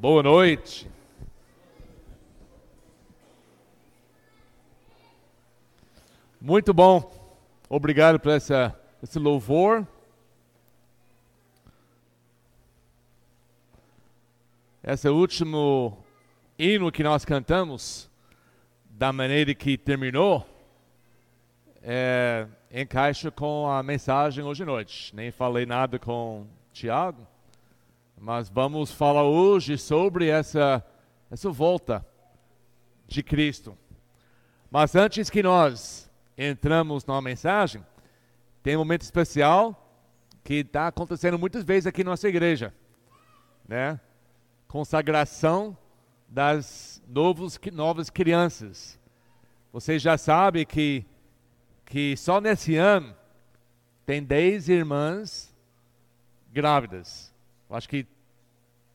Boa noite. Muito bom. Obrigado por essa, esse louvor. Esse último hino que nós cantamos, da maneira que terminou, é, encaixa com a mensagem hoje à noite. Nem falei nada com Tiago, mas vamos falar hoje sobre essa, essa volta de Cristo. Mas antes que nós entramos na mensagem, tem um momento especial que está acontecendo muitas vezes aqui na nossa igreja, né? Consagração das novos, novas crianças. Vocês já sabem que, que só nesse ano tem 10 irmãs grávidas. Acho que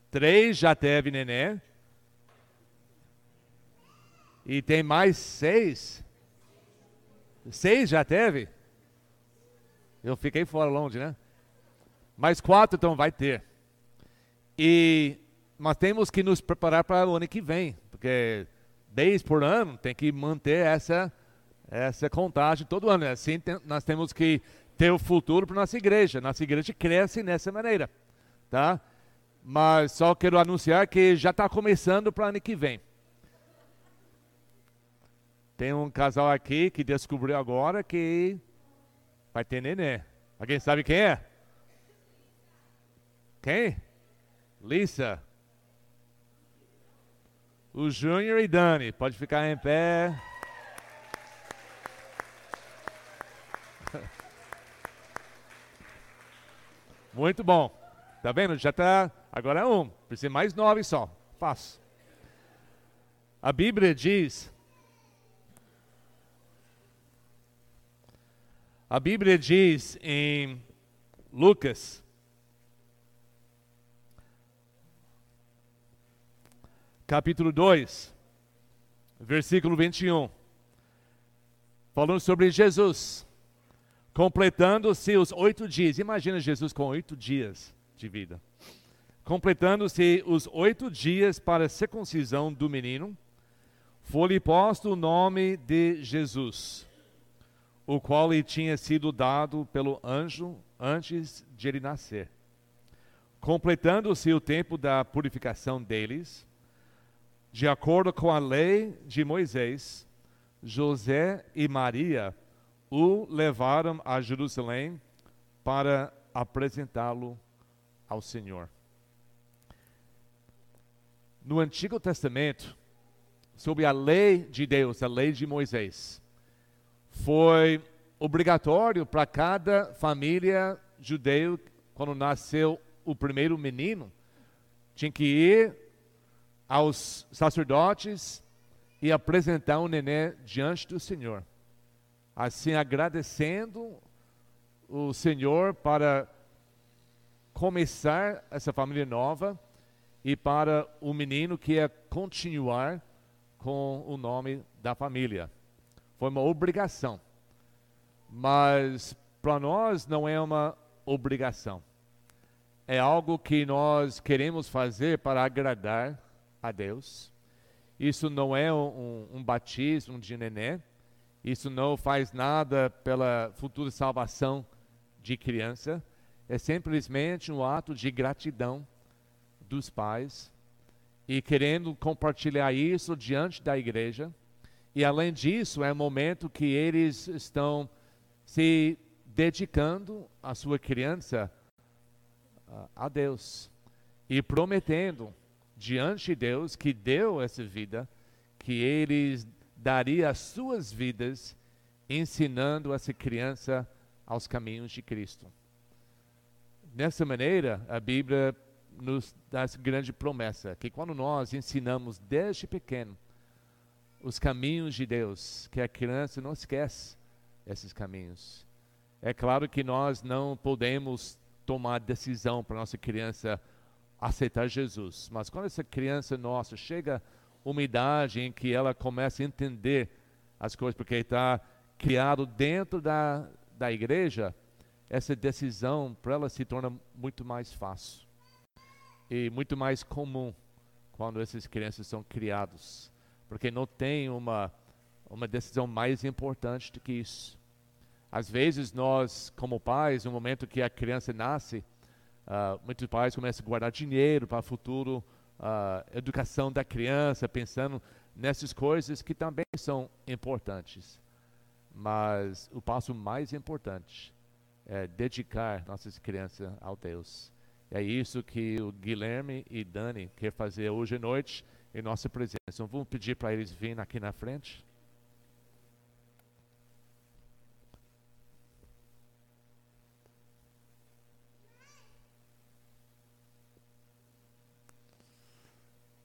três já teve neném. E tem mais seis. Seis já teve? Eu fiquei fora longe, né? Mais quatro então vai ter. E mas temos que nos preparar para o ano que vem, porque dez por ano tem que manter essa essa contagem todo ano. Assim tem, nós temos que ter o futuro para nossa igreja. Nossa igreja cresce nessa maneira, tá? Mas só quero anunciar que já está começando para ano que vem. Tem um casal aqui que descobriu agora que vai ter neném. Alguém sabe quem é? Quem? Lisa. O Júnior e Dani. Pode ficar em pé. Muito bom. Tá vendo? Já tá. Agora é um. Precisa mais nove só. Fácil. A Bíblia diz. A Bíblia diz em Lucas. Capítulo 2, versículo 21. Falando sobre Jesus completando-se os oito dias. Imagina Jesus com oito dias de vida. Completando-se os oito dias para a circuncisão do menino, foi-lhe posto o nome de Jesus, o qual lhe tinha sido dado pelo anjo antes de ele nascer. Completando-se o tempo da purificação deles, de acordo com a lei de Moisés, José e Maria o levaram a Jerusalém para apresentá-lo ao Senhor. No Antigo Testamento, sob a lei de Deus, a lei de Moisés, foi obrigatório para cada família judeu, quando nasceu o primeiro menino, tinha que ir aos sacerdotes e apresentar o neném diante do Senhor assim agradecendo o Senhor para começar essa família nova e para o menino que é continuar com o nome da família. Foi uma obrigação. Mas para nós não é uma obrigação. É algo que nós queremos fazer para agradar a Deus. Isso não é um, um batismo de neném isso não faz nada pela futura salvação de criança. É simplesmente um ato de gratidão dos pais e querendo compartilhar isso diante da igreja. E além disso, é um momento que eles estão se dedicando a sua criança a Deus e prometendo diante de Deus que deu essa vida, que eles daria as suas vidas ensinando essa criança aos caminhos de Cristo. Dessa maneira, a Bíblia nos dá essa grande promessa, que quando nós ensinamos desde pequeno os caminhos de Deus, que a criança não esquece esses caminhos. É claro que nós não podemos tomar decisão para nossa criança aceitar Jesus, mas quando essa criança nossa chega uma idade em que ela começa a entender as coisas, porque está criado dentro da, da igreja, essa decisão para ela se torna muito mais fácil e muito mais comum quando essas crianças são criados, porque não tem uma, uma decisão mais importante do que isso. Às vezes nós, como pais, no momento que a criança nasce, uh, muitos pais começam a guardar dinheiro para o futuro, uh, educação da criança, pensando nessas coisas que também são importantes. Mas o passo mais importante é dedicar nossas crianças ao Deus. É isso que o Guilherme e Dani quer fazer hoje à noite em nossa presença. Então, vamos pedir para eles virem aqui na frente.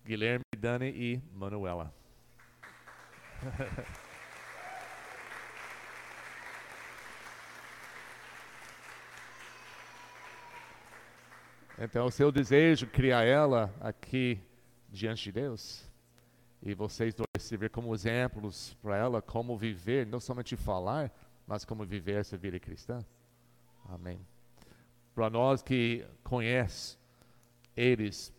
Guilherme, Dani e Manuela. Então, o seu desejo criar ela aqui diante de Deus, e vocês dois servir como exemplos para ela como viver, não somente falar, mas como viver essa vida cristã. Amém. Para nós que conhecem eles,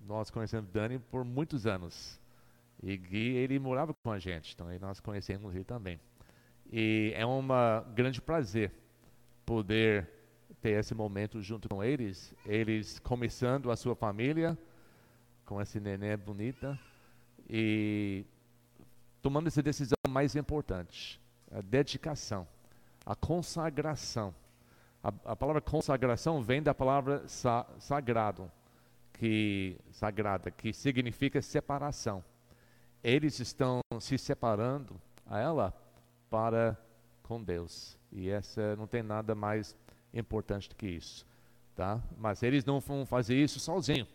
nós conhecemos Dani por muitos anos. E Gui, ele morava com a gente, então nós conhecemos ele também. E é um grande prazer poder ter esse momento junto com eles, eles começando a sua família com essa neném bonita e tomando essa decisão mais importante, a dedicação, a consagração. A, a palavra consagração vem da palavra sa, sagrado, que sagrada, que significa separação. Eles estão se separando a ela para com Deus. E essa não tem nada mais importante do que isso, tá? Mas eles não vão fazer isso sozinhos.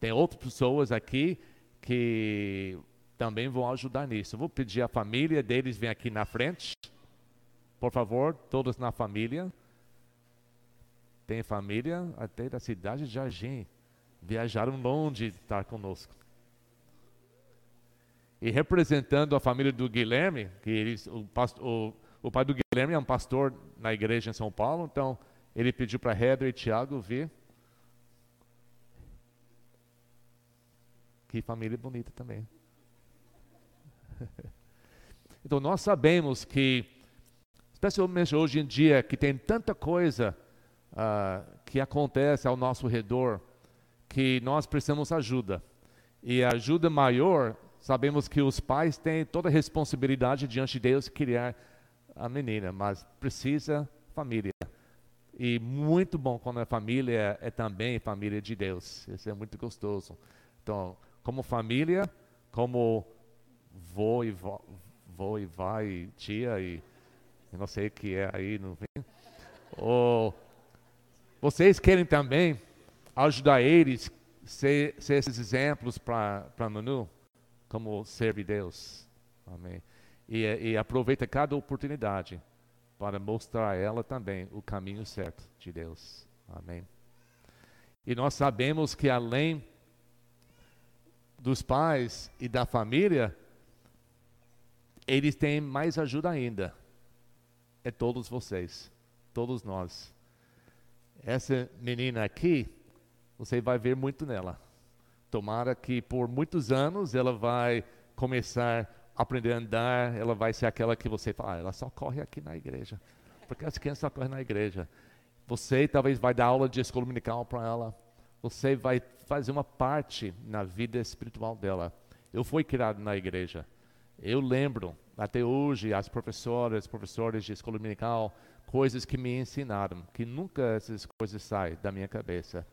Tem outras pessoas aqui que também vão ajudar nisso. Eu vou pedir a família deles vem aqui na frente. Por favor, todos na família. Tem família até da cidade de Jardim. Viajaram longe de estar conosco. E representando a família do Guilherme, que eles, o, pastor, o, o pai do Guilherme é um pastor na igreja em São Paulo, então ele pediu para Heather e Tiago vir. Que família bonita também. então nós sabemos que, especialmente hoje em dia, que tem tanta coisa uh, que acontece ao nosso redor, que nós precisamos ajuda. E a ajuda maior, sabemos que os pais têm toda a responsabilidade diante de Deus criar a menina, mas precisa família. E muito bom quando a família é também família de Deus. Isso é muito gostoso. Então, como família, como vô e vó, vô e vai, tia e eu não sei o que é aí, não vem. Ou, vocês querem também ajudar eles ser, ser esses exemplos para Manu, como serve Deus. Amém e, e aproveita cada oportunidade para mostrar a ela também o caminho certo de Deus. Amém. E nós sabemos que além dos pais e da família, eles têm mais ajuda ainda. É todos vocês, todos nós. Essa menina aqui, você vai ver muito nela. Tomara que por muitos anos ela vai começar aprender a andar, ela vai ser aquela que você fala, ah, ela só corre aqui na igreja. Porque as crianças só correm na igreja. Você talvez vai dar aula de escola dominical para ela. Você vai fazer uma parte na vida espiritual dela. Eu fui criado na igreja. Eu lembro até hoje as professoras, professores de escola dominical, coisas que me ensinaram, que nunca essas coisas saem da minha cabeça.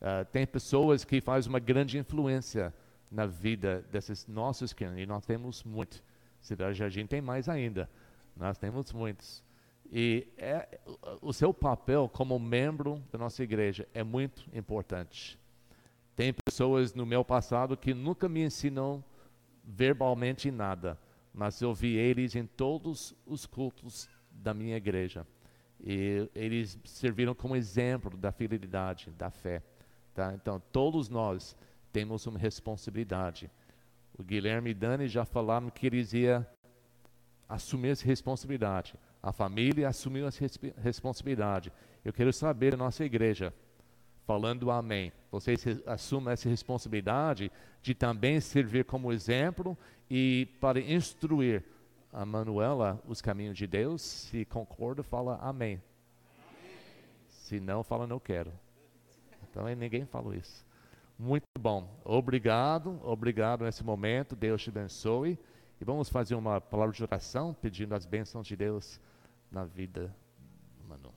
Uh, tem pessoas que fazem uma grande influência na vida desses nossos crianças. E nós temos muito. Cidade Jardim tem mais ainda. Nós temos muitos. E é, o seu papel como membro da nossa igreja é muito importante. Tem pessoas no meu passado que nunca me ensinam verbalmente nada, mas eu vi eles em todos os cultos da minha igreja. E eles serviram como exemplo da fidelidade, da fé. Tá? Então, todos nós temos uma responsabilidade. O Guilherme e Dani já falaram que eles iam assumir essa responsabilidade. A família assumiu essa responsabilidade. Eu quero saber da nossa igreja, falando amém. Você assume essa responsabilidade de também servir como exemplo e para instruir a Manuela os caminhos de Deus. Se concorda, fala amém. Se não, fala não quero. Então ninguém falou isso. Muito bom. Obrigado, obrigado nesse momento. Deus te abençoe. E vamos fazer uma palavra de oração pedindo as bênçãos de Deus na vida do Manu.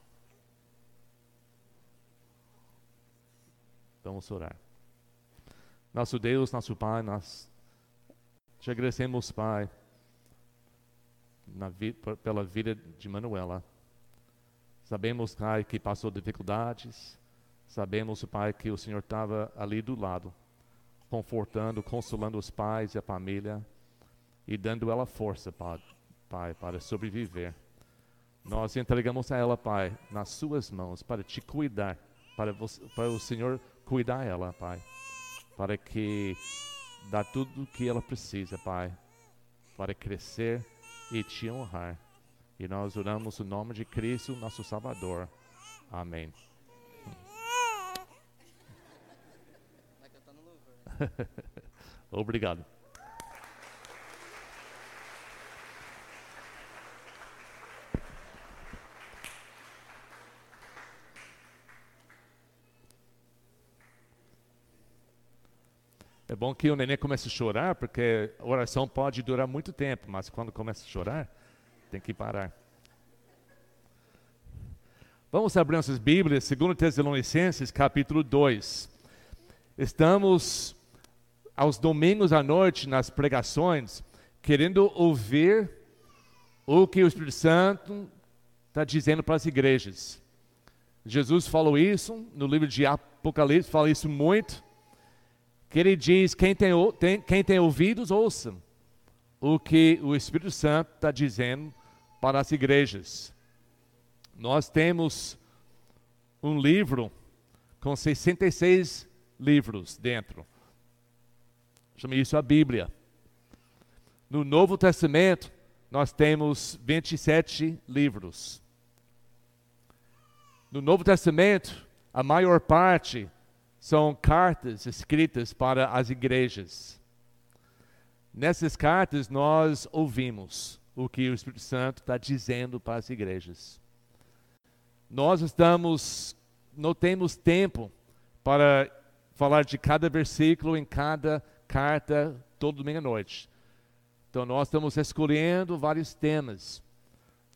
Vamos orar. Nosso Deus, nosso Pai, nós te agradecemos, Pai, vi, pela vida de Manuela. Sabemos, Pai, que passou dificuldades. Sabemos, Pai, que o Senhor estava ali do lado, confortando, consolando os pais e a família e dando ela força, Pai, pai para sobreviver. Nós entregamos a ela, Pai, nas suas mãos para te cuidar, para, você, para o Senhor cuidar ela, Pai, para que dá tudo o que ela precisa, Pai, para crescer e te honrar. E nós oramos o nome de Cristo, nosso Salvador. Amém. Obrigado. É bom que o neném comece a chorar, porque a oração pode durar muito tempo, mas quando começa a chorar, tem que parar. Vamos abrir nossas Bíblias, 2 Tessalonicenses, capítulo 2. Estamos aos domingos à noite nas pregações, querendo ouvir o que o Espírito Santo está dizendo para as igrejas. Jesus falou isso no livro de Apocalipse, fala isso muito que ele diz: quem tem, tem, quem tem ouvidos, ouça o que o Espírito Santo está dizendo para as igrejas. Nós temos um livro com 66 livros dentro. Chama isso a Bíblia. No Novo Testamento, nós temos 27 livros. No Novo Testamento, a maior parte são cartas escritas para as igrejas. Nessas cartas nós ouvimos o que o Espírito Santo está dizendo para as igrejas. Nós estamos, não temos tempo para falar de cada versículo em cada carta todo domingo à noite. Então nós estamos escolhendo vários temas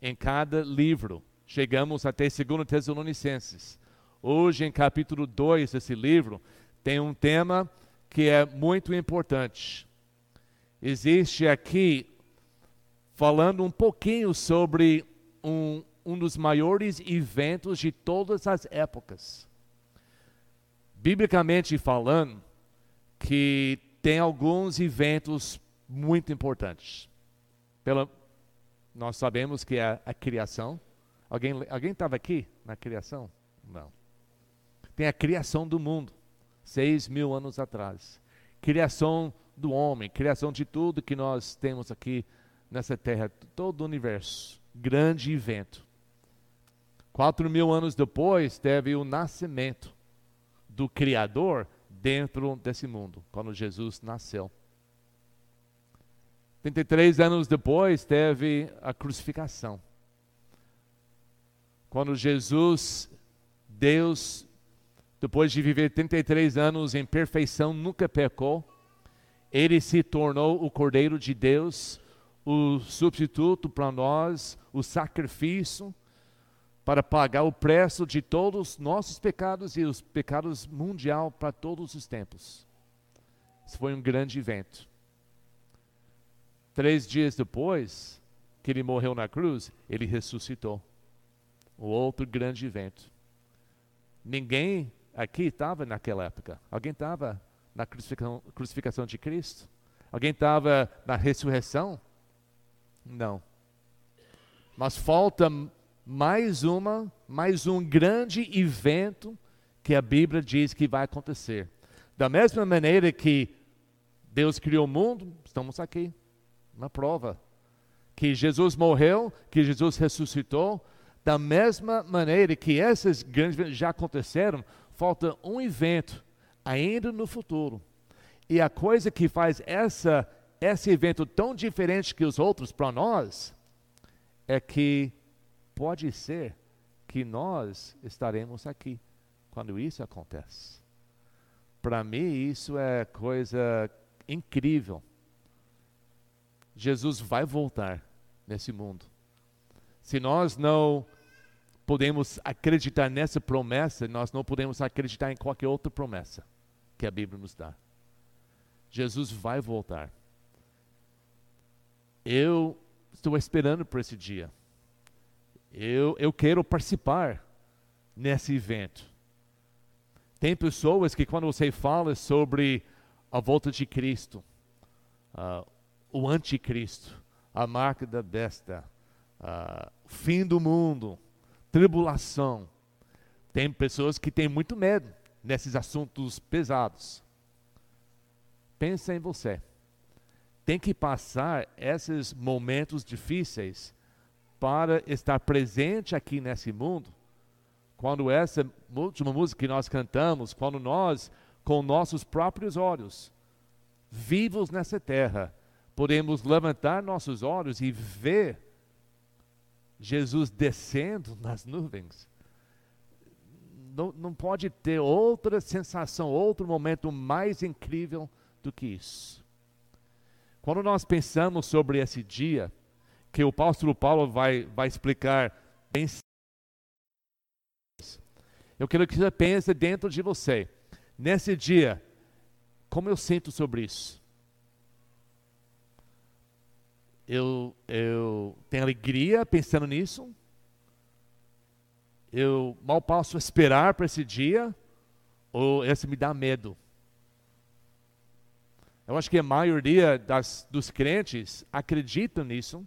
em cada livro. Chegamos até 2 Tessalonicenses. Hoje, em capítulo 2 desse livro, tem um tema que é muito importante. Existe aqui, falando um pouquinho sobre um, um dos maiores eventos de todas as épocas. Biblicamente falando, que tem alguns eventos muito importantes. Pela, nós sabemos que é a criação. Alguém estava aqui na criação? Não tem a criação do mundo, seis mil anos atrás. Criação do homem, criação de tudo que nós temos aqui nessa terra, todo o universo. Grande evento. Quatro mil anos depois, teve o nascimento do Criador dentro desse mundo, quando Jesus nasceu. 33 anos depois, teve a crucificação. Quando Jesus, Deus depois de viver 33 anos em perfeição, nunca pecou. Ele se tornou o Cordeiro de Deus, o substituto para nós, o sacrifício para pagar o preço de todos os nossos pecados e os pecados mundial para todos os tempos. Isso foi um grande evento. Três dias depois que ele morreu na cruz, ele ressuscitou. O outro grande evento. Ninguém aqui estava naquela época? Alguém estava na crucificação, crucificação de Cristo? Alguém estava na ressurreição? Não. Mas falta mais uma, mais um grande evento que a Bíblia diz que vai acontecer. Da mesma maneira que Deus criou o mundo, estamos aqui, na prova. Que Jesus morreu, que Jesus ressuscitou, da mesma maneira que esses grandes eventos já aconteceram, falta um evento ainda no futuro. E a coisa que faz essa, esse evento tão diferente que os outros para nós é que pode ser que nós estaremos aqui quando isso acontece. Para mim, isso é coisa incrível. Jesus vai voltar nesse mundo. Se nós não podemos acreditar nessa promessa, nós não podemos acreditar em qualquer outra promessa que a Bíblia nos dá. Jesus vai voltar. Eu estou esperando por esse dia. Eu, eu quero participar nesse evento. Tem pessoas que, quando você fala sobre a volta de Cristo, uh, o anticristo, a marca da besta, uh, fim do mundo, tribulação. Tem pessoas que têm muito medo nesses assuntos pesados. Pensa em você. Tem que passar esses momentos difíceis para estar presente aqui nesse mundo. Quando essa última música que nós cantamos, quando nós, com nossos próprios olhos, vivos nessa terra, podemos levantar nossos olhos e ver Jesus descendo nas nuvens. Não, não pode ter outra sensação, outro momento mais incrível do que isso. Quando nós pensamos sobre esse dia, que o apóstolo Paulo vai, vai explicar bem eu quero que você pense dentro de você, nesse dia, como eu sinto sobre isso? eu, eu tenho alegria pensando nisso. Eu mal posso esperar para esse dia, ou esse me dá medo. Eu acho que a maioria das, dos crentes acreditam nisso.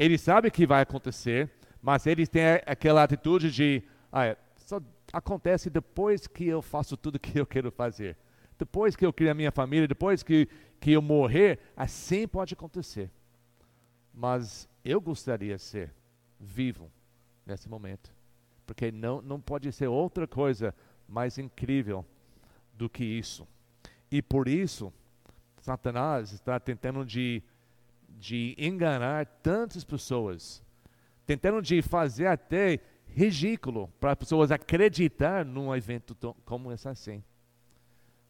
Eles sabem que vai acontecer, mas eles têm aquela atitude de, ah, é, só acontece depois que eu faço tudo que eu quero fazer. Depois que eu crio a minha família, depois que, que eu morrer, assim pode acontecer. Mas eu gostaria de ser vivo nesse momento. Porque não, não pode ser outra coisa mais incrível do que isso. E por isso, Satanás está tentando de, de enganar tantas pessoas, tentando de fazer até ridículo para pessoas acreditar num evento como esse assim.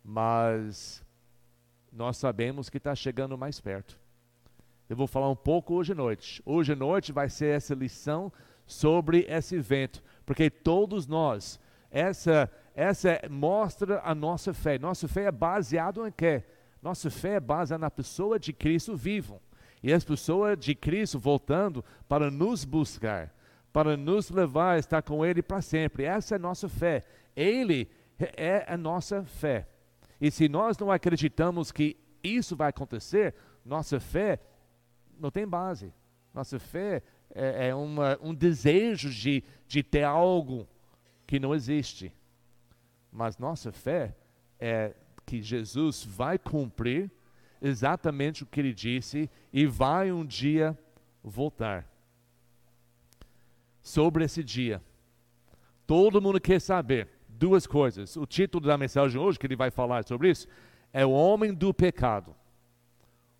Mas nós sabemos que está chegando mais perto. Eu vou falar um pouco hoje à noite. Hoje à noite vai ser essa lição sobre esse evento, porque todos nós, essa, essa mostra a nossa fé. Nossa fé é baseada em quê? Nossa fé é baseada na pessoa de Cristo vivo. E as pessoas de Cristo voltando para nos buscar, para nos levar a estar com Ele para sempre. Essa é a nossa fé. Ele é a nossa fé. E se nós não acreditamos que isso vai acontecer, nossa fé não tem base. Nossa fé é, é uma, um desejo de, de ter algo que não existe. Mas nossa fé é que Jesus vai cumprir exatamente o que ele disse e vai um dia voltar. Sobre esse dia, todo mundo quer saber duas coisas. O título da mensagem hoje, que ele vai falar sobre isso, é o homem do pecado.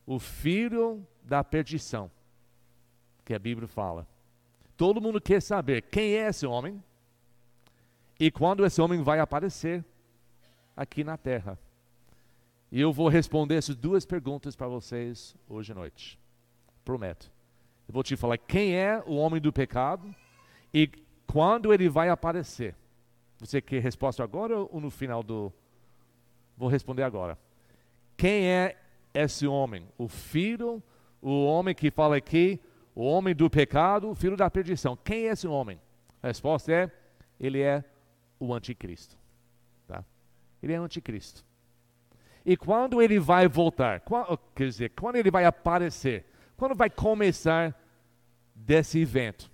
O filho da perdição, que a Bíblia fala. Todo mundo quer saber quem é esse homem e quando esse homem vai aparecer aqui na terra. E eu vou responder essas duas perguntas para vocês hoje à noite. Prometo. Eu vou te falar quem é o homem do pecado e quando ele vai aparecer. Você quer resposta agora ou no final do. Vou responder agora. Quem é esse homem? O filho o homem que fala aqui, o homem do pecado, o filho da perdição. Quem é esse homem? A resposta é: ele é o anticristo. Tá? Ele é o anticristo. E quando ele vai voltar? Quando, quer dizer, quando ele vai aparecer? Quando vai começar desse evento?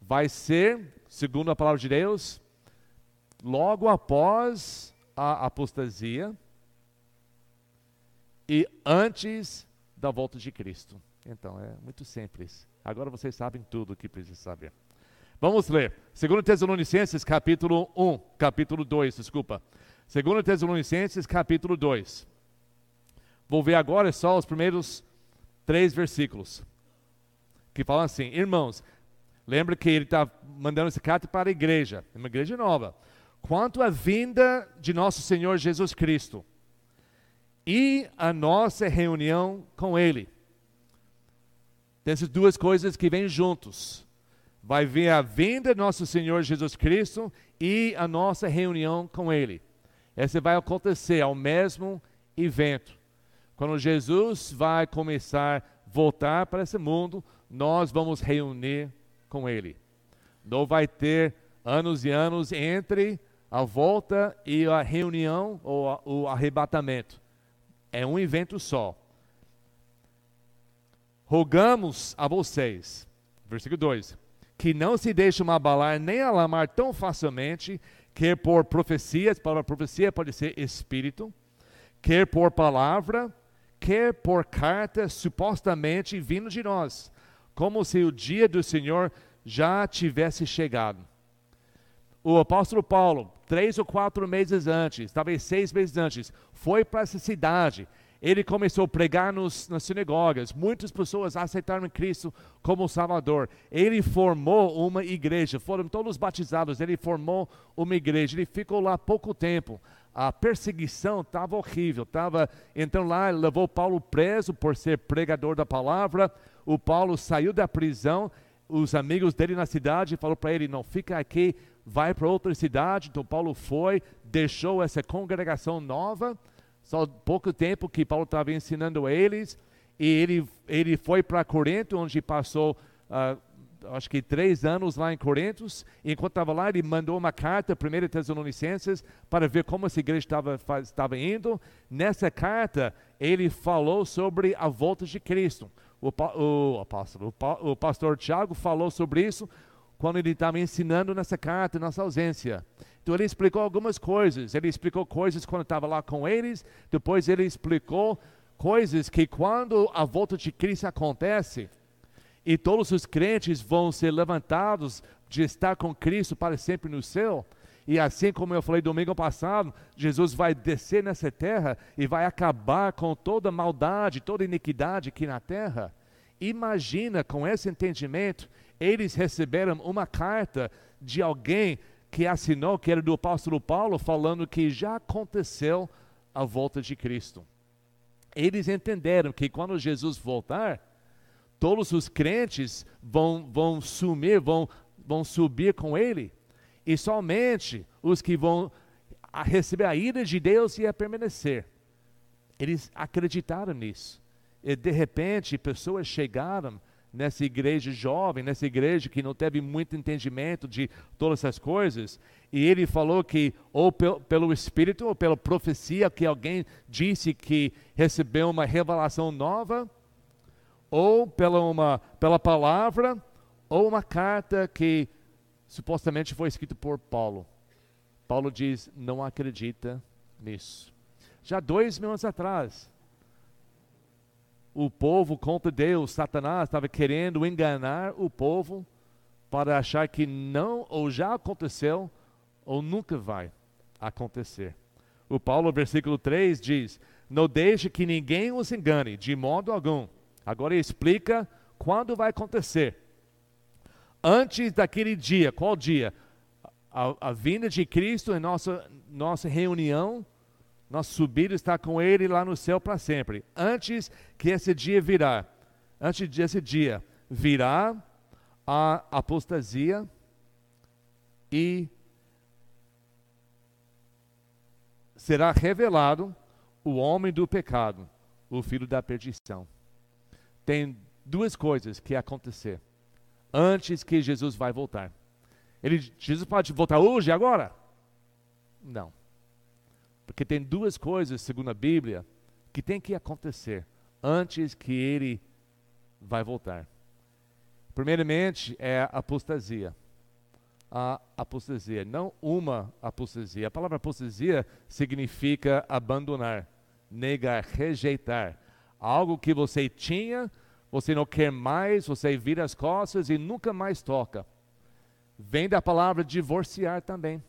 Vai ser, segundo a palavra de Deus, logo após a apostasia e antes da volta de Cristo. Então, é muito simples. Agora vocês sabem tudo o que precisa saber. Vamos ler. 2 Tessalonicenses, capítulo 1, capítulo 2, desculpa. 2 Tessalonicenses, capítulo 2. Vou ver agora só os primeiros três versículos. Que falam assim: Irmãos, lembra que ele está mandando essa carta para a igreja, uma igreja nova. Quanto à vinda de nosso Senhor Jesus Cristo e a nossa reunião com Ele. Tem essas duas coisas que vêm juntos vai vir a vinda de nosso Senhor Jesus Cristo e a nossa reunião com Ele. Essa vai acontecer ao mesmo evento. Quando Jesus vai começar a voltar para esse mundo, nós vamos reunir com Ele. Não vai ter anos e anos entre a volta e a reunião ou o arrebatamento. É um evento só. Rogamos a vocês, versículo 2, que não se deixam abalar nem alarmar tão facilmente, quer por profecias, para profecia pode ser espírito, quer por palavra, quer por carta supostamente vindo de nós, como se o dia do Senhor já tivesse chegado. O apóstolo Paulo, três ou quatro meses antes, talvez seis meses antes, foi para essa cidade ele começou a pregar nos, nas sinagogas. Muitas pessoas aceitaram Cristo como Salvador. Ele formou uma igreja. Foram todos batizados. Ele formou uma igreja. Ele ficou lá pouco tempo. A perseguição estava horrível. Tava, então lá levou Paulo preso por ser pregador da palavra. O Paulo saiu da prisão. Os amigos dele na cidade falaram para ele: não fica aqui, vai para outra cidade. Então Paulo foi, deixou essa congregação nova só pouco tempo que Paulo estava ensinando a eles, e ele, ele foi para Corinto, onde passou, uh, acho que três anos lá em Corinto. Enquanto estava lá, ele mandou uma carta, 1 Tessalonicenses, para ver como essa igreja estava, estava indo. Nessa carta, ele falou sobre a volta de Cristo. O, o apóstolo, o, o pastor Tiago falou sobre isso quando ele estava ensinando nessa carta, nessa ausência. Então ele explicou algumas coisas. Ele explicou coisas quando estava lá com eles, depois ele explicou coisas que quando a volta de Cristo acontece e todos os crentes vão ser levantados de estar com Cristo para sempre no céu, e assim como eu falei domingo passado, Jesus vai descer nessa terra e vai acabar com toda maldade, toda iniquidade aqui na terra. Imagina com esse entendimento, eles receberam uma carta de alguém que assinou, que era do apóstolo Paulo, falando que já aconteceu a volta de Cristo. Eles entenderam que quando Jesus voltar, todos os crentes vão, vão sumir, vão, vão subir com ele, e somente os que vão receber a ira de Deus ia permanecer. Eles acreditaram nisso. E de repente, pessoas chegaram nessa igreja jovem, nessa igreja que não teve muito entendimento de todas essas coisas, e ele falou que ou pelo Espírito ou pela profecia que alguém disse que recebeu uma revelação nova, ou pela, uma, pela palavra, ou uma carta que supostamente foi escrita por Paulo. Paulo diz: não acredita nisso. Já dois mil anos atrás, o povo contra Deus, Satanás estava querendo enganar o povo para achar que não ou já aconteceu ou nunca vai acontecer. O Paulo, versículo 3 diz: Não deixe que ninguém os engane, de modo algum. Agora ele explica quando vai acontecer. Antes daquele dia, qual dia? A, a vinda de Cristo em nossa, nossa reunião nosso subir está com Ele lá no céu para sempre. Antes que esse dia virá, antes desse dia, virá a apostasia e será revelado o homem do pecado, o filho da perdição. Tem duas coisas que acontecer antes que Jesus vai voltar. Ele, Jesus pode voltar hoje, agora? Não. Porque tem duas coisas, segundo a Bíblia, que tem que acontecer antes que ele vai voltar. Primeiramente é a apostasia. A apostasia, não uma apostasia. A palavra apostasia significa abandonar, negar, rejeitar. Algo que você tinha, você não quer mais, você vira as costas e nunca mais toca. vem da palavra divorciar também.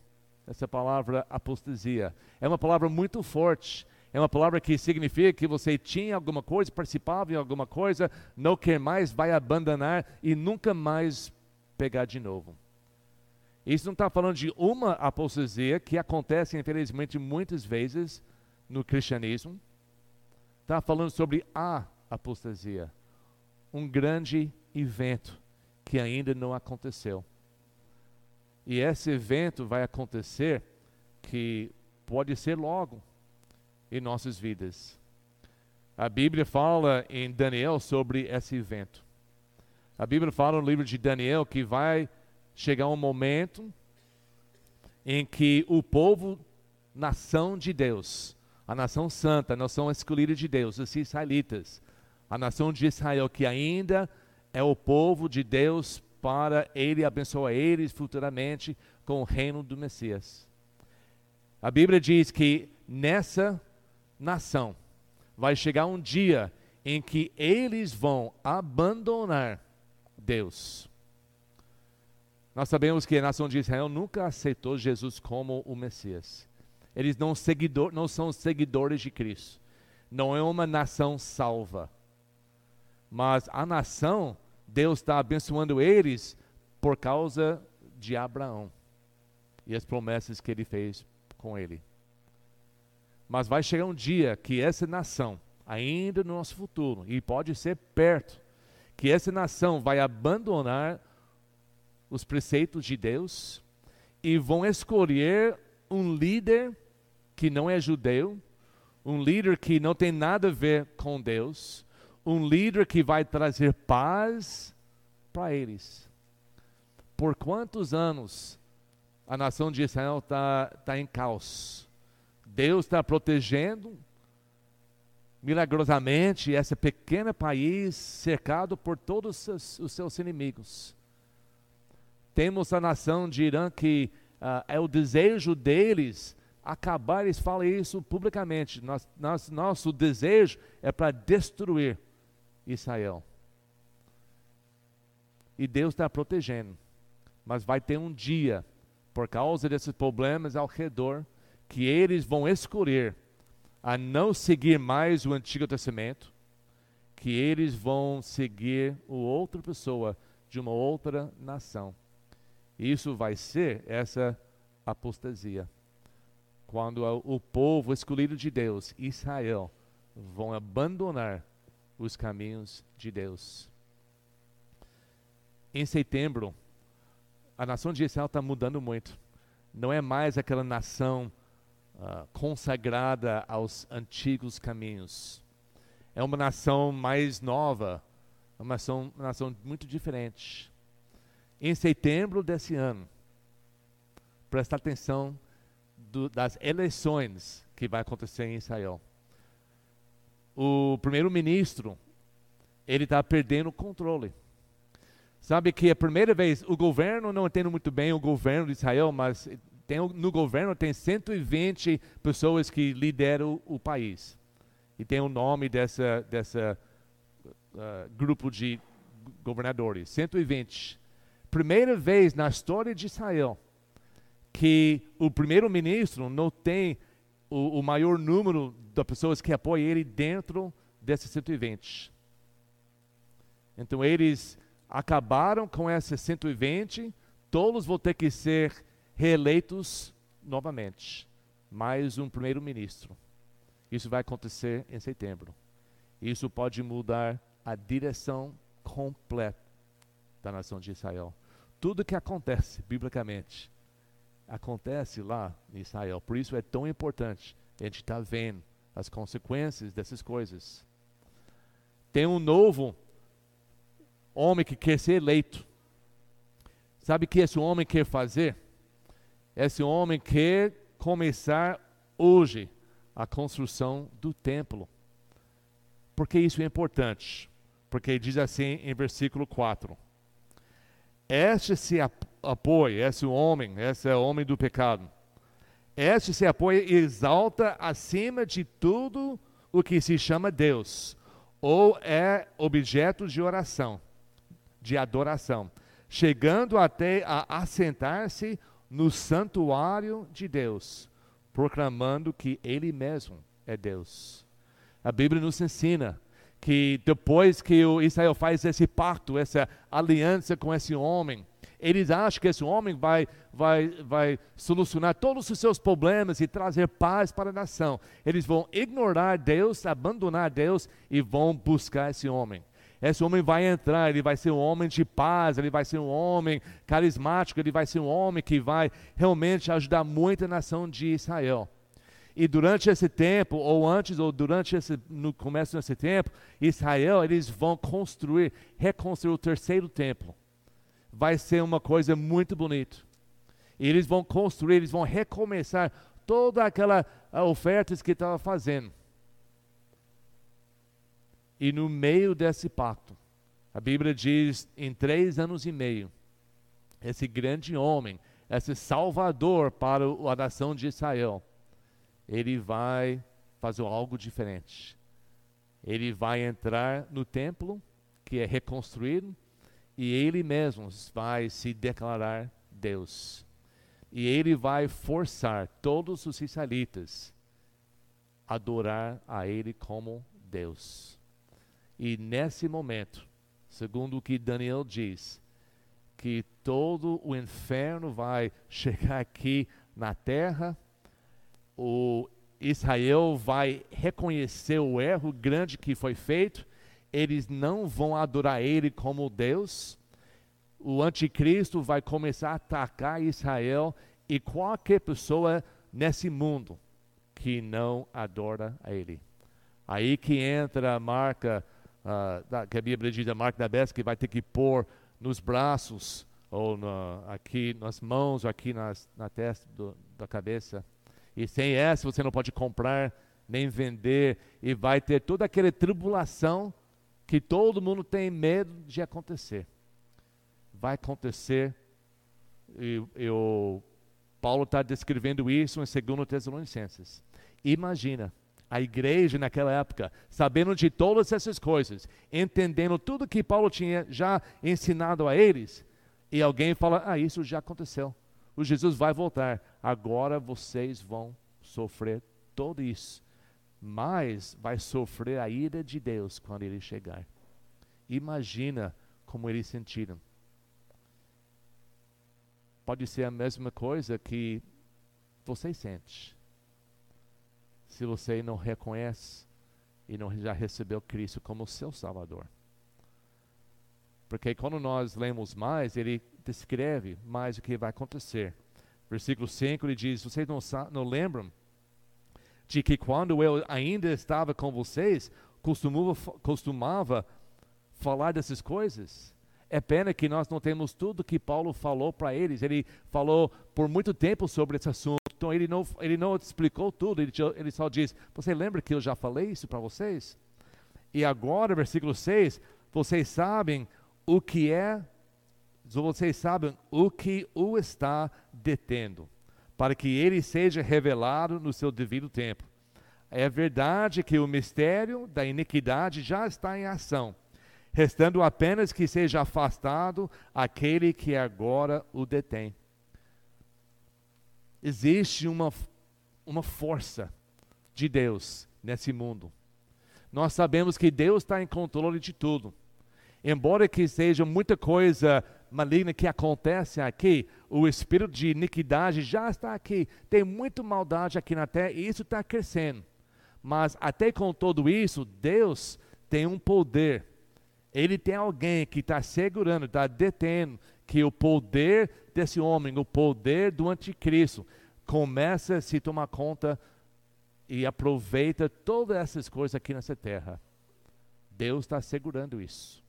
Essa palavra apostasia. É uma palavra muito forte. É uma palavra que significa que você tinha alguma coisa, participava em alguma coisa, não quer mais, vai abandonar e nunca mais pegar de novo. Isso não está falando de uma apostasia que acontece, infelizmente, muitas vezes no cristianismo. Está falando sobre a apostasia. Um grande evento que ainda não aconteceu. E esse evento vai acontecer que pode ser logo em nossas vidas. A Bíblia fala em Daniel sobre esse evento. A Bíblia fala no livro de Daniel que vai chegar um momento em que o povo, nação de Deus, a nação santa, a nação escolhida de Deus, os israelitas, a nação de Israel que ainda é o povo de Deus para ele abençoar eles futuramente com o reino do Messias. A Bíblia diz que nessa nação vai chegar um dia em que eles vão abandonar Deus. Nós sabemos que a nação de Israel nunca aceitou Jesus como o Messias. Eles não, seguidor, não são seguidores de Cristo. Não é uma nação salva. Mas a nação Deus está abençoando eles por causa de Abraão e as promessas que ele fez com ele. Mas vai chegar um dia que essa nação, ainda no nosso futuro, e pode ser perto, que essa nação vai abandonar os preceitos de Deus e vão escolher um líder que não é judeu, um líder que não tem nada a ver com Deus, um líder que vai trazer paz para eles. Por quantos anos a nação de Israel está tá em caos? Deus está protegendo milagrosamente esse pequeno país cercado por todos os, seus inimigos. Temos a nação de Irã que uh, é o desejo deles acabar, eles falam isso publicamente. Nosso desejo é para destruir Israel. E Deus está protegendo. Mas vai ter um dia, por causa desses problemas ao redor, que eles vão escolher a não seguir mais o Antigo Testamento, que eles vão seguir outra pessoa de uma outra nação. Isso vai ser essa apostasia. Quando o povo escolhido de Deus, Israel, vão abandonar os caminhos de Deus. Em setembro, a nação de Israel está mudando muito. Não é mais aquela nação uh, consagrada aos antigos caminhos. É uma nação mais nova, uma nação, uma nação muito diferente. Em setembro desse ano, presta atenção do, das eleições que vai acontecer em Israel o primeiro-ministro, ele está perdendo o controle. Sabe que é a primeira vez, o governo, não entendo muito bem o governo de Israel, mas tem, no governo tem 120 pessoas que lideram o país. E tem o nome dessa, dessa uh, grupo de governadores, 120. Primeira vez na história de Israel que o primeiro-ministro não tem o, o maior número de pessoas que apoiam ele dentro desses 120. Então eles acabaram com esses 120, todos vão ter que ser reeleitos novamente. Mais um primeiro-ministro. Isso vai acontecer em setembro. Isso pode mudar a direção completa da nação de Israel. Tudo que acontece, biblicamente, acontece lá em Israel. Por isso é tão importante a gente estar tá vendo as consequências dessas coisas. Tem um novo homem que quer ser eleito. Sabe o que esse homem quer fazer? Esse homem quer começar hoje a construção do templo. Por que isso é importante? Porque diz assim em versículo 4: Este se apoia, esse homem, esse é o homem do pecado, este se apoia e exalta acima de tudo o que se chama Deus, ou é objeto de oração, de adoração, chegando até a assentar-se no santuário de Deus, proclamando que Ele mesmo é Deus. A Bíblia nos ensina que depois que o Israel faz esse pacto, essa aliança com esse homem, eles acham que esse homem vai, vai, vai solucionar todos os seus problemas e trazer paz para a nação. Eles vão ignorar Deus, abandonar Deus e vão buscar esse homem. Esse homem vai entrar, ele vai ser um homem de paz, ele vai ser um homem carismático, ele vai ser um homem que vai realmente ajudar muito a nação de Israel. E durante esse tempo, ou antes, ou durante esse, no começo desse tempo, Israel, eles vão construir, reconstruir o terceiro templo. Vai ser uma coisa muito bonita. E eles vão construir, eles vão recomeçar toda aquela ofertas que estava fazendo. E no meio desse pacto, a Bíblia diz, em três anos e meio, esse grande homem, esse salvador para a nação de Israel, ele vai fazer algo diferente. Ele vai entrar no templo, que é reconstruído, e ele mesmo vai se declarar Deus. E ele vai forçar todos os israelitas a adorar a ele como Deus. E nesse momento, segundo o que Daniel diz, que todo o inferno vai chegar aqui na terra, o Israel vai reconhecer o erro grande que foi feito, eles não vão adorar ele como Deus. O anticristo vai começar a atacar Israel e qualquer pessoa nesse mundo que não adora a ele. Aí que entra a marca uh, que a Bíblia diz a marca da besta que vai ter que pôr nos braços ou aqui nas mãos ou aqui nas, na testa do, da cabeça. E sem essa você não pode comprar nem vender e vai ter toda aquela tribulação que todo mundo tem medo de acontecer. Vai acontecer. E, e o Paulo está descrevendo isso em 2 Tessalonicenses. Imagina a igreja naquela época, sabendo de todas essas coisas, entendendo tudo que Paulo tinha já ensinado a eles, e alguém fala: Ah, isso já aconteceu. O Jesus vai voltar. Agora vocês vão sofrer tudo isso. Mas vai sofrer a ira de Deus quando ele chegar. Imagina como eles sentiram. Pode ser a mesma coisa que você sente se você não reconhece e não já recebeu Cristo como seu Salvador. Porque quando nós lemos mais, ele descreve mais o que vai acontecer. Versículo 5 ele diz: Vocês não, não lembram de que quando eu ainda estava com vocês, costumava, costumava falar dessas coisas? É pena que nós não temos tudo que Paulo falou para eles. Ele falou por muito tempo sobre esse assunto. Então ele não, ele não explicou tudo, ele, ele só diz: Você lembra que eu já falei isso para vocês? E agora, versículo 6, vocês sabem o que é, vocês sabem o que o está detendo, para que ele seja revelado no seu devido tempo. É verdade que o mistério da iniquidade já está em ação, restando apenas que seja afastado aquele que agora o detém existe uma, uma força de Deus nesse mundo. Nós sabemos que Deus está em controle de tudo. Embora que seja muita coisa maligna que acontece aqui, o espírito de iniquidade já está aqui. Tem muita maldade aqui na terra e isso está crescendo. Mas até com tudo isso, Deus tem um poder. Ele tem alguém que está segurando, está detendo que o poder desse homem, o poder do anticristo, começa a se tomar conta e aproveita todas essas coisas aqui nessa terra. Deus está segurando isso.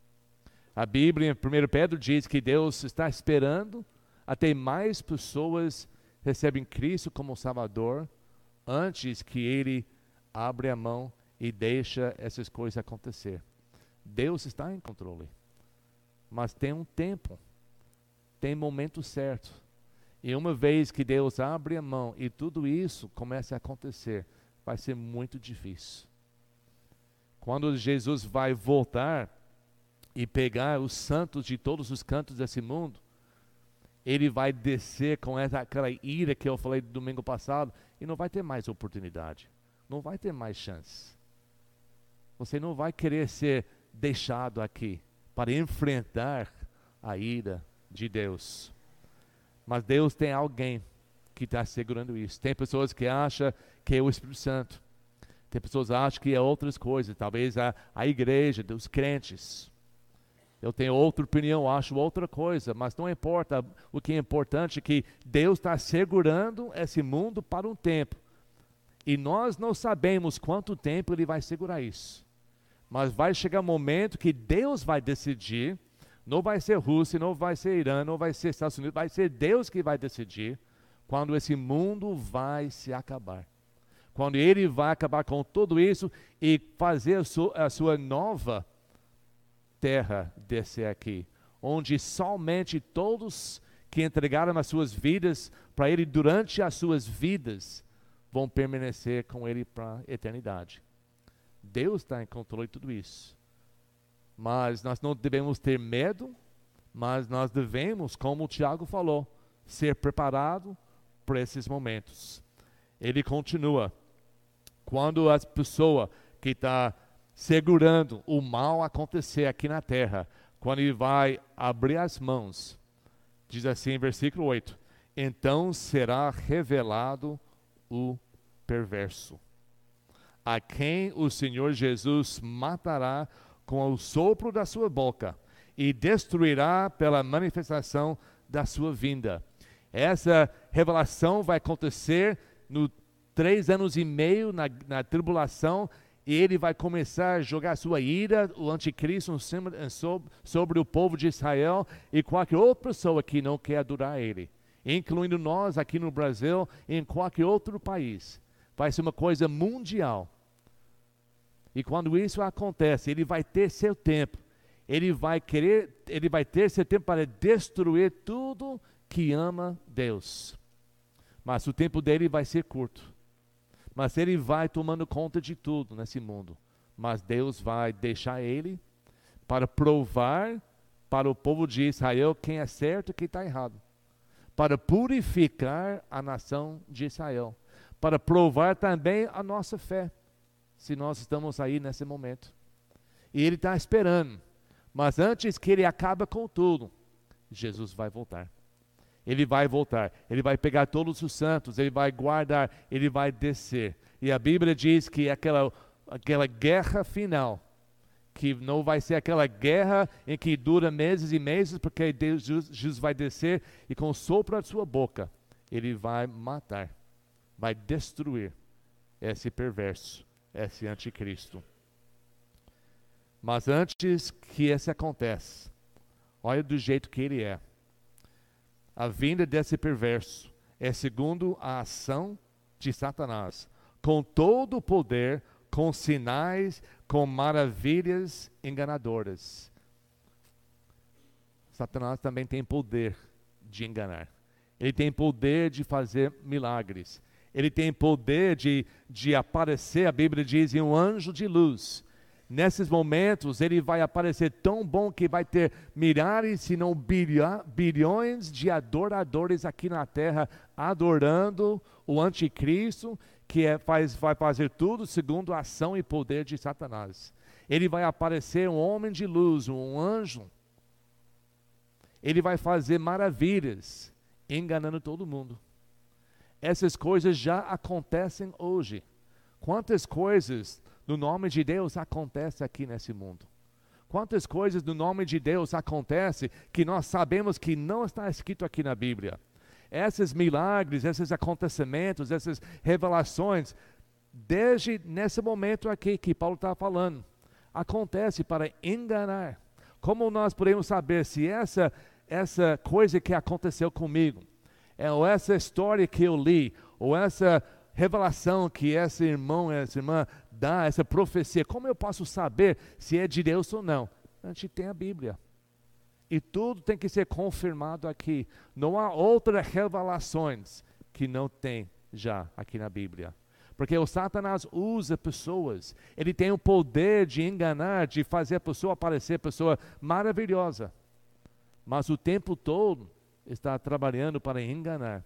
A Bíblia, em 1 Pedro, diz que Deus está esperando até mais pessoas recebem Cristo como Salvador antes que Ele abre a mão e deixa essas coisas acontecer. Deus está em controle, mas tem um tempo, tem momento certo. E uma vez que Deus abre a mão e tudo isso começa a acontecer, vai ser muito difícil. Quando Jesus vai voltar, e pegar os santos de todos os cantos desse mundo, ele vai descer com essa, aquela ira que eu falei domingo passado e não vai ter mais oportunidade, não vai ter mais chance. Você não vai querer ser deixado aqui para enfrentar a ira de Deus. Mas Deus tem alguém que está segurando isso. Tem pessoas que acham que é o Espírito Santo. Tem pessoas que acham que é outras coisas, talvez a, a igreja, dos crentes. Eu tenho outra opinião, acho outra coisa, mas não importa. O que é importante é que Deus está segurando esse mundo para um tempo. E nós não sabemos quanto tempo Ele vai segurar isso. Mas vai chegar um momento que Deus vai decidir. Não vai ser Rússia, não vai ser Irã, não vai ser Estados Unidos, vai ser Deus que vai decidir quando esse mundo vai se acabar. Quando Ele vai acabar com tudo isso e fazer a sua, a sua nova terra descer aqui, onde somente todos que entregaram as suas vidas para Ele durante as suas vidas vão permanecer com Ele para a eternidade. Deus está em controle de tudo isso. Mas nós não devemos ter medo, mas nós devemos, como o Tiago falou, ser preparado para esses momentos. Ele continua. Quando a pessoa que está segurando o mal acontecer aqui na terra, quando ele vai abrir as mãos, diz assim em versículo 8: Então será revelado o perverso, a quem o Senhor Jesus matará com o sopro da sua boca e destruirá pela manifestação da sua vinda. Essa revelação vai acontecer no três anos e meio na, na tribulação e ele vai começar a jogar sua ira, o anticristo, sobre o povo de Israel e qualquer outra pessoa que não quer adorar ele, incluindo nós aqui no Brasil e em qualquer outro país. Vai ser uma coisa mundial. E quando isso acontece, ele vai ter seu tempo. Ele vai querer, ele vai ter seu tempo para destruir tudo que ama Deus. Mas o tempo dele vai ser curto mas ele vai tomando conta de tudo nesse mundo. Mas Deus vai deixar ele para provar para o povo de Israel quem é certo e quem está errado. Para purificar a nação de Israel. Para provar também a nossa fé. Se nós estamos aí nesse momento. E ele está esperando. Mas antes que ele acabe com tudo, Jesus vai voltar ele vai voltar, ele vai pegar todos os santos, ele vai guardar, ele vai descer. E a Bíblia diz que aquela, aquela guerra final, que não vai ser aquela guerra em que dura meses e meses, porque Deus, Jesus vai descer e com o sopro da sua boca, ele vai matar, vai destruir esse perverso, esse anticristo. Mas antes que isso aconteça, olha do jeito que ele é a vinda desse perverso é segundo a ação de Satanás, com todo o poder, com sinais, com maravilhas enganadoras. Satanás também tem poder de enganar. Ele tem poder de fazer milagres. Ele tem poder de, de aparecer, a Bíblia diz, em um anjo de luz nesses momentos ele vai aparecer tão bom que vai ter milhares, se não bilhões de adoradores aqui na terra adorando o anticristo, que é, faz, vai fazer tudo segundo a ação e poder de Satanás. Ele vai aparecer um homem de luz, um anjo. Ele vai fazer maravilhas, enganando todo mundo. Essas coisas já acontecem hoje. Quantas coisas no nome de Deus acontece aqui nesse mundo. Quantas coisas no nome de Deus acontece que nós sabemos que não está escrito aqui na Bíblia. Esses milagres, esses acontecimentos, essas revelações, desde nesse momento aqui que Paulo está falando, acontece para enganar. Como nós podemos saber se essa essa coisa que aconteceu comigo, é, ou essa história que eu li, ou essa revelação que esse irmão, essa irmã dá, essa profecia, como eu posso saber se é de Deus ou não? A gente tem a Bíblia. E tudo tem que ser confirmado aqui. Não há outras revelações que não tem já aqui na Bíblia. Porque o Satanás usa pessoas. Ele tem o poder de enganar, de fazer a pessoa parecer pessoa maravilhosa. Mas o tempo todo está trabalhando para enganar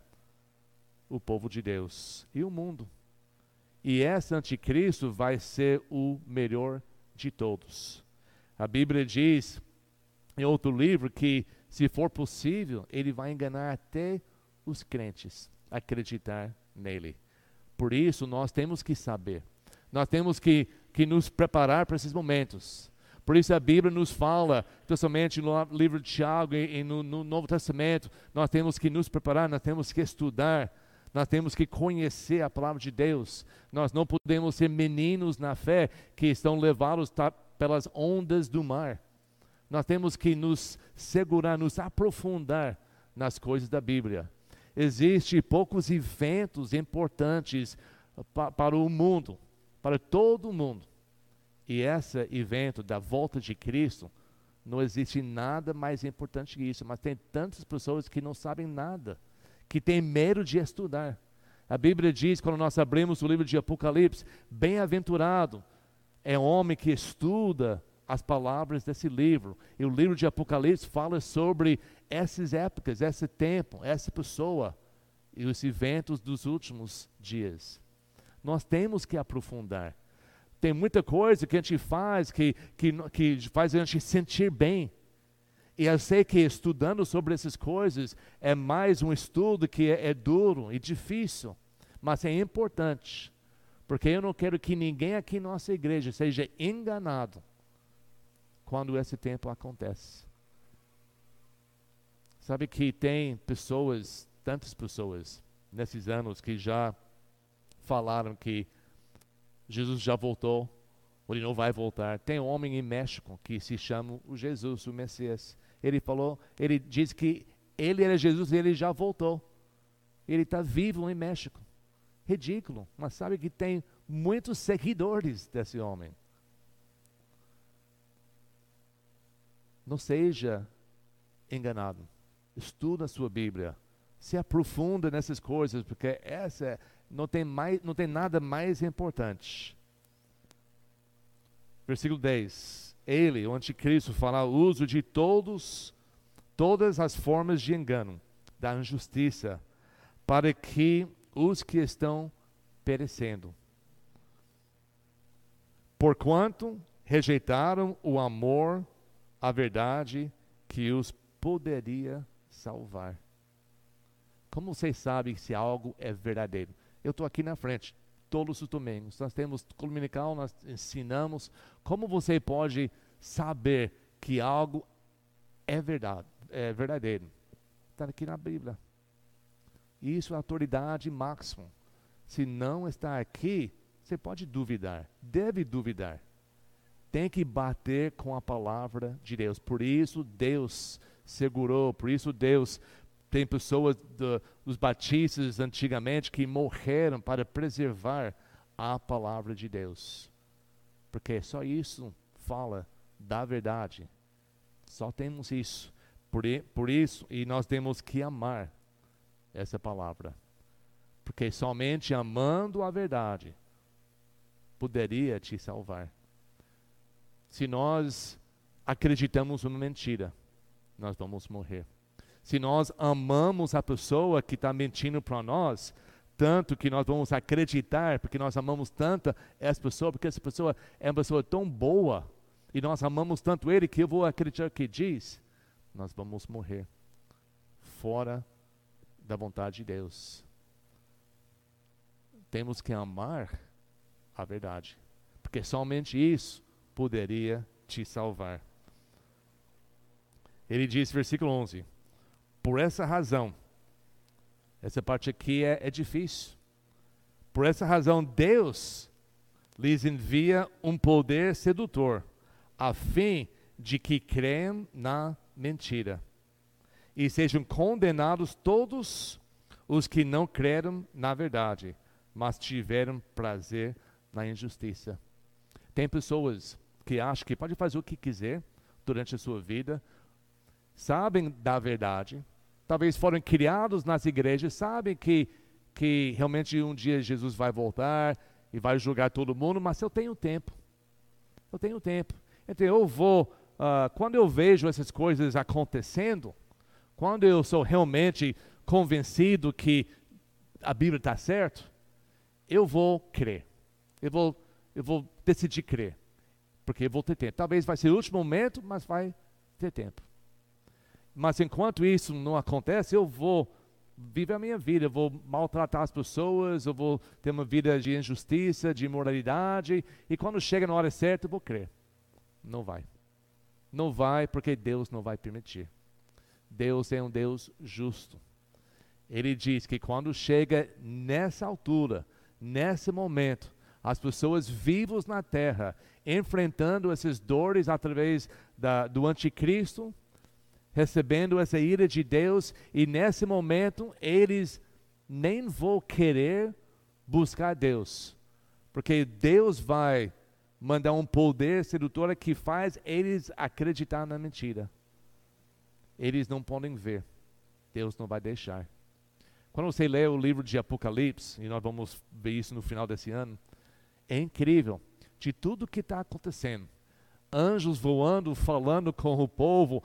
o povo de Deus e o mundo. E esse anticristo vai ser o melhor de todos. A Bíblia diz em outro livro que, se for possível, ele vai enganar até os crentes a acreditar nele. Por isso, nós temos que saber, nós temos que, que nos preparar para esses momentos. Por isso a Bíblia nos fala, especialmente no livro de Tiago e, no, no Novo Testamento, nós temos que nos preparar, nós temos que estudar, nós temos que conhecer a palavra de Deus. Nós não podemos ser meninos na fé que estão levados pelas ondas do mar. Nós temos que nos segurar, nos aprofundar nas coisas da Bíblia. Existem poucos eventos importantes pa para o mundo, para todo o mundo. E esse evento da volta de Cristo, não existe nada mais importante que isso, mas tem tantas pessoas que não sabem nada, que têm medo de estudar. A Bíblia diz, quando nós abrimos o livro de Apocalipse, bem-aventurado é o homem que estuda as palavras desse livro. E o livro de Apocalipse fala sobre essas épocas, esse tempo, essa pessoa e os eventos dos últimos dias. Nós temos que aprofundar. Tem muita coisa que a gente faz que, que, que faz a gente sentir bem. E eu sei que estudando sobre essas coisas é mais um estudo que é, é duro e difícil, mas é importante, porque eu não quero que ninguém aqui na nossa igreja seja enganado quando esse tempo acontece. Sabe que tem pessoas, tantas pessoas, nesses anos que já falaram que Jesus já voltou, ou ele não vai voltar. Tem um homem em México que se chama o Jesus, o Messias. Ele falou, ele diz que ele era Jesus e ele já voltou. Ele está vivo em México. Ridículo, mas sabe que tem muitos seguidores desse homem. Não seja enganado. Estuda a sua Bíblia. Se aprofunda nessas coisas, porque essa não tem, mais, não tem nada mais importante. Versículo 10. Ele, o anticristo, fará uso de todos, todas as formas de engano, da injustiça, para que os que estão perecendo. Porquanto rejeitaram o amor a verdade que os poderia salvar. Como vocês sabem se algo é verdadeiro? Eu estou aqui na frente, todos os domingos. Nós temos dominical, nós ensinamos. Como você pode saber que algo é verdade, é verdadeiro? Está aqui na Bíblia. Isso é autoridade máxima. Se não está aqui, você pode duvidar, deve duvidar tem que bater com a palavra de Deus. Por isso Deus segurou, por isso Deus tem pessoas do, dos batistas antigamente que morreram para preservar a palavra de Deus. Porque só isso fala da verdade. Só temos isso. Por, por isso, e nós temos que amar essa palavra. Porque somente amando a verdade poderia te salvar. Se nós acreditamos numa mentira, nós vamos morrer. Se nós amamos a pessoa que está mentindo para nós, tanto que nós vamos acreditar, porque nós amamos tanto essa pessoa, porque essa pessoa é uma pessoa tão boa, e nós amamos tanto ele que eu vou acreditar o que diz, nós vamos morrer fora da vontade de Deus. Temos que amar a verdade, porque somente isso poderia te salvar. Ele diz, versículo 11: Por essa razão, essa parte aqui é, é difícil. Por essa razão, Deus lhes envia um poder sedutor, a fim de que creiam na mentira e sejam condenados todos os que não creram na verdade, mas tiveram prazer na injustiça. Tem pessoas que acham que pode fazer o que quiser durante a sua vida, sabem da verdade, talvez foram criados nas igrejas, sabem que que realmente um dia Jesus vai voltar e vai julgar todo mundo, mas eu tenho tempo. Eu tenho tempo. Então eu vou, uh, quando eu vejo essas coisas acontecendo, quando eu sou realmente convencido que a Bíblia está certo, eu vou crer. Eu vou, eu vou decidir crer. Porque eu vou ter tempo. Talvez vai ser o último momento, mas vai ter tempo. Mas enquanto isso não acontece, eu vou viver a minha vida, eu vou maltratar as pessoas, eu vou ter uma vida de injustiça, de imoralidade, e quando chega na hora certa, eu vou crer. Não vai. Não vai porque Deus não vai permitir. Deus é um Deus justo. Ele diz que quando chega nessa altura, nesse momento, as pessoas vivas na terra, enfrentando essas dores através da, do anticristo, recebendo essa ira de Deus, e nesse momento eles nem vão querer buscar Deus, porque Deus vai mandar um poder sedutor que faz eles acreditar na mentira. Eles não podem ver, Deus não vai deixar. Quando você lê o livro de Apocalipse, e nós vamos ver isso no final desse ano, é incrível de tudo que está acontecendo. Anjos voando, falando com o povo,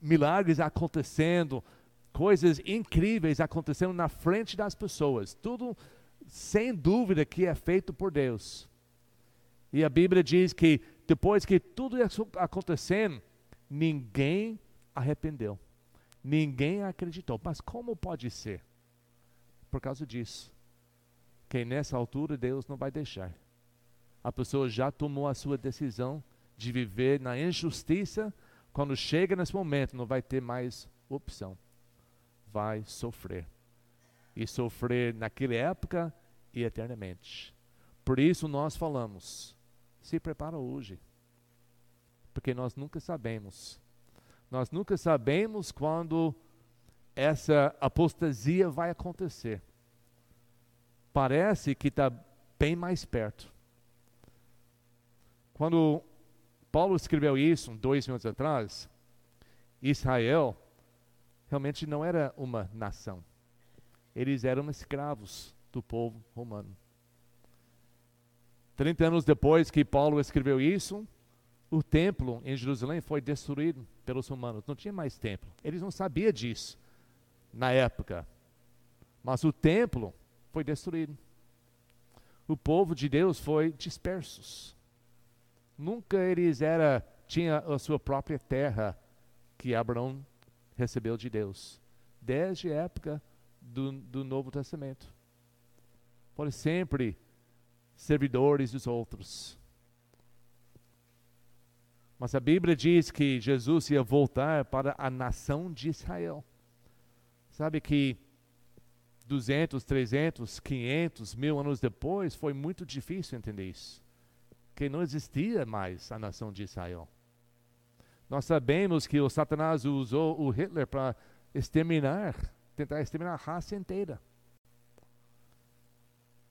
milagres acontecendo, coisas incríveis acontecendo na frente das pessoas. Tudo, sem dúvida, que é feito por Deus. E a Bíblia diz que depois que tudo isso acontecendo, ninguém arrependeu. Ninguém acreditou. Mas como pode ser? Por causa disso. Que nessa altura Deus não vai deixar. A pessoa já tomou a sua decisão de viver na injustiça quando chega nesse momento, não vai ter mais opção. Vai sofrer. E sofrer naquela época e eternamente. Por isso nós falamos: se prepara hoje. Porque nós nunca sabemos. Nós nunca sabemos quando essa apostasia vai acontecer. Parece que está bem mais perto. Quando Paulo escreveu isso dois mil anos atrás. Israel realmente não era uma nação. Eles eram escravos do povo romano. Trinta anos depois que Paulo escreveu isso, o templo em Jerusalém foi destruído pelos romanos. Não tinha mais templo. Eles não sabiam disso na época. Mas o templo foi destruído. O povo de Deus foi dispersos. Nunca eles era tinha a sua própria terra que Abraão recebeu de Deus, desde a época do, do Novo Testamento. Foram sempre servidores dos outros. Mas a Bíblia diz que Jesus ia voltar para a nação de Israel. Sabe que 200, 300, 500, mil anos depois foi muito difícil entender isso que não existia mais a nação de Israel. Nós sabemos que o Satanás usou o Hitler para exterminar, tentar exterminar a raça inteira.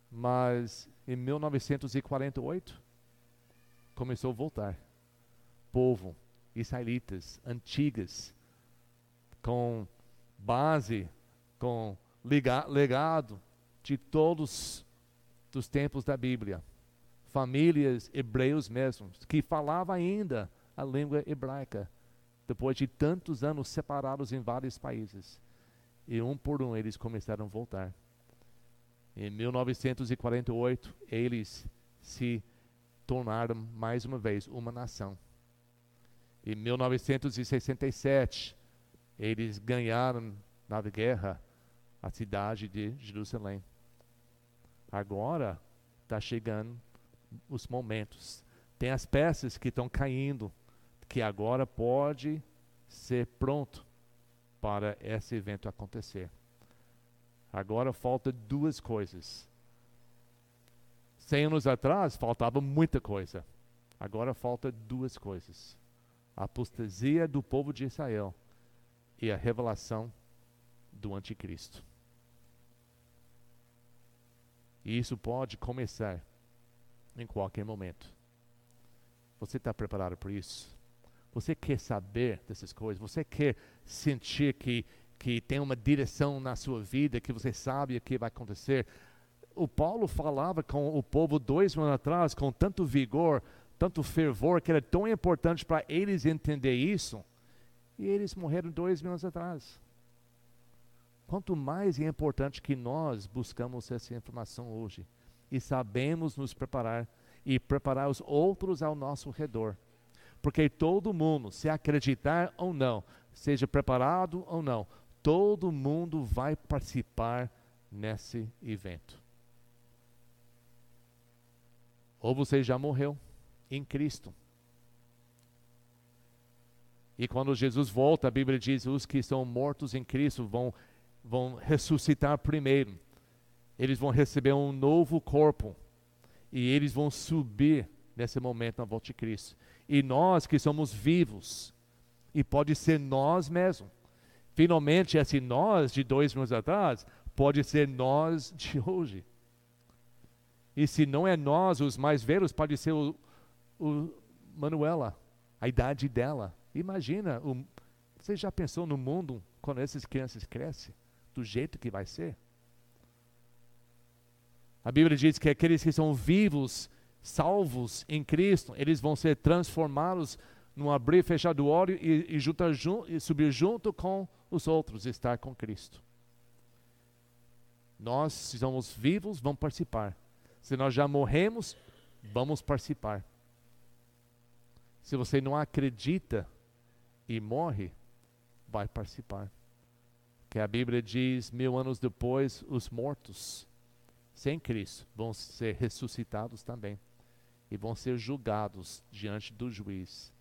Mas em 1948 começou a voltar. Povo, israelitas, antigas, com base, com legado de todos os tempos da Bíblia famílias hebreus mesmos, que falavam ainda a língua hebraica, depois de tantos anos separados em vários países. E um por um eles começaram a voltar. Em 1948, eles se tornaram mais uma vez uma nação. Em 1967, eles ganharam na guerra a cidade de Jerusalém. Agora está chegando os momentos. Tem as peças que estão caindo, que agora pode ser pronto para esse evento acontecer. Agora falta duas coisas. Cem anos atrás faltava muita coisa. Agora falta duas coisas: a apostasia do povo de Israel e a revelação do anticristo. E isso pode começar em qualquer momento. Você está preparado para isso? Você quer saber dessas coisas? Você quer sentir que que tem uma direção na sua vida, que você sabe o que vai acontecer. O Paulo falava com o povo dois anos atrás com tanto vigor, tanto fervor, que era tão importante para eles entender isso, e eles morreram dois mil anos atrás. Quanto mais é importante que nós buscamos essa informação hoje e sabemos nos preparar e preparar os outros ao nosso redor. Porque todo mundo, se acreditar ou não, seja preparado ou não, todo mundo vai participar nesse evento. Ou você já morreu em Cristo. E quando Jesus volta, a Bíblia diz: os que são mortos em Cristo vão, vão ressuscitar primeiro. Eles vão receber um novo corpo. E eles vão subir nesse momento na volta de Cristo. E nós que somos vivos, e pode ser nós mesmos. Finalmente, esse nós de dois anos atrás pode ser nós de hoje. E se não é nós, os mais velhos, pode ser o, o Manuela, a idade dela. Imagina, o, você já pensou no mundo quando essas crianças crescem? Do jeito que vai ser? A Bíblia diz que aqueles que são vivos, salvos em Cristo, eles vão ser transformados num abrir e fechar do olho e, e, juntar, e subir junto com os outros, estar com Cristo. Nós, se somos vivos, vamos participar. Se nós já morremos, vamos participar. Se você não acredita e morre, vai participar. Que a Bíblia diz, mil anos depois, os mortos, sem Cristo, vão ser ressuscitados também. E vão ser julgados diante do juiz.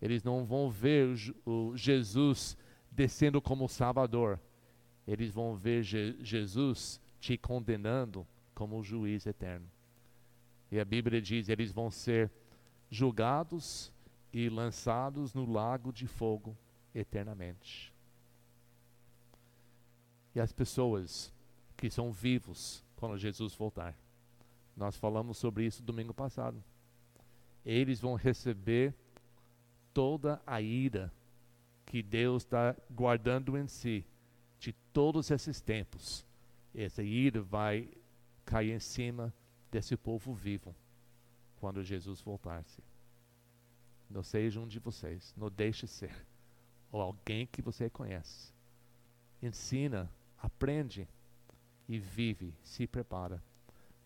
Eles não vão ver o Jesus descendo como Salvador. Eles vão ver Je Jesus te condenando como juiz eterno. E a Bíblia diz: eles vão ser julgados e lançados no lago de fogo eternamente. E as pessoas que são vivos quando Jesus voltar. Nós falamos sobre isso domingo passado. Eles vão receber toda a ira que Deus está guardando em si de todos esses tempos. Essa ira vai cair em cima desse povo vivo quando Jesus voltar-se. Não seja um de vocês, não deixe ser. Ou alguém que você conhece. Ensina, aprende e vive, se prepara.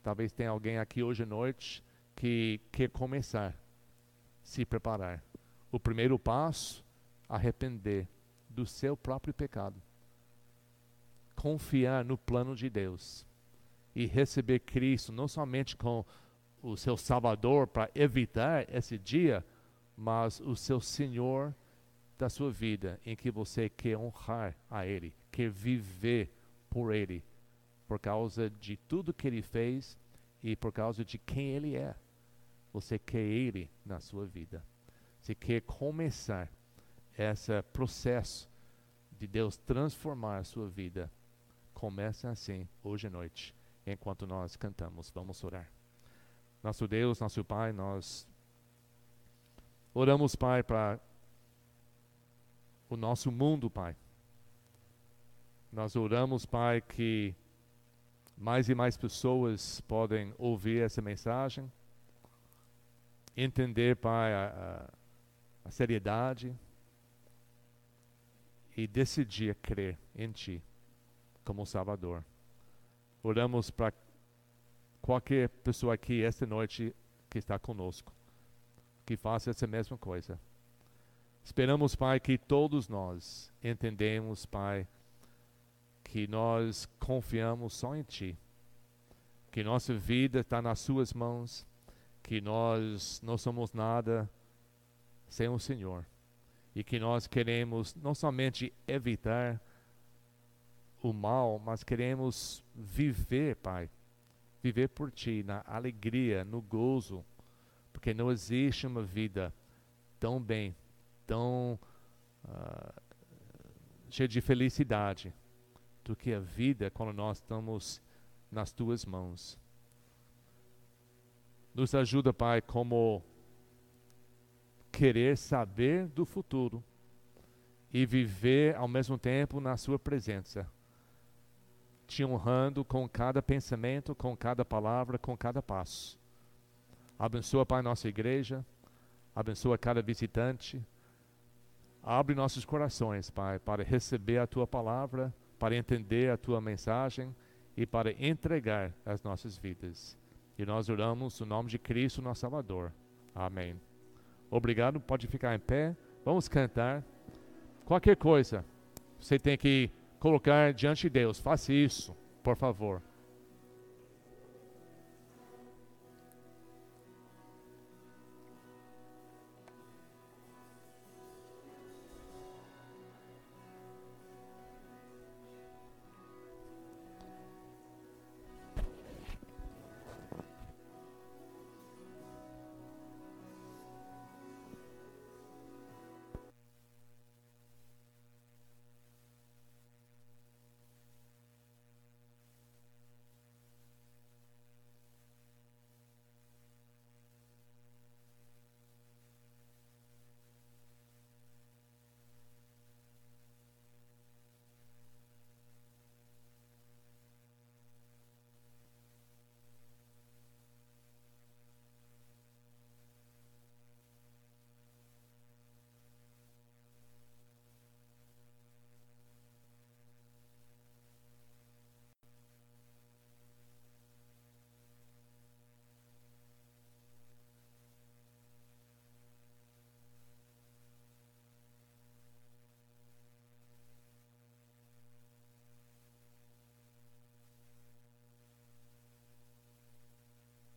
Talvez tenha alguém aqui hoje à noite que quer começar, se preparar. O primeiro passo, arrepender do seu próprio pecado. Confiar no plano de Deus e receber Cristo não somente com o seu Salvador para evitar esse dia, mas o seu Senhor da sua vida, em que você quer honrar a Ele, quer viver por Ele, por causa de tudo que Ele fez e por causa de quem Ele é. Você quer Ele na sua vida. Você quer começar esse processo de Deus transformar a sua vida. Comece assim, hoje à noite, enquanto nós cantamos. Vamos orar. Nosso Deus, nosso Pai, nós Oramos, Pai, para o nosso mundo, Pai. Nós oramos, Pai, que mais e mais pessoas podem ouvir essa mensagem, entender, Pai, a, a, a seriedade e decidir crer em Ti como Salvador. Oramos para qualquer pessoa aqui esta noite que está conosco que faça essa mesma coisa. Esperamos, Pai, que todos nós entendemos, Pai, que nós confiamos só em Ti, que nossa vida está nas Suas mãos, que nós não somos nada sem o Senhor. E que nós queremos não somente evitar o mal, mas queremos viver, Pai, viver por Ti na alegria, no gozo. Porque não existe uma vida tão bem, tão uh, cheia de felicidade, do que a vida quando nós estamos nas tuas mãos. Nos ajuda, Pai, como querer saber do futuro e viver ao mesmo tempo na Sua presença, te honrando com cada pensamento, com cada palavra, com cada passo. Abençoa, Pai, nossa igreja, abençoa cada visitante. Abre nossos corações, Pai, para receber a Tua palavra, para entender a Tua mensagem e para entregar as nossas vidas. E nós oramos no nome de Cristo, nosso Salvador. Amém. Obrigado, pode ficar em pé. Vamos cantar. Qualquer coisa, você tem que colocar diante de Deus. Faça isso, por favor.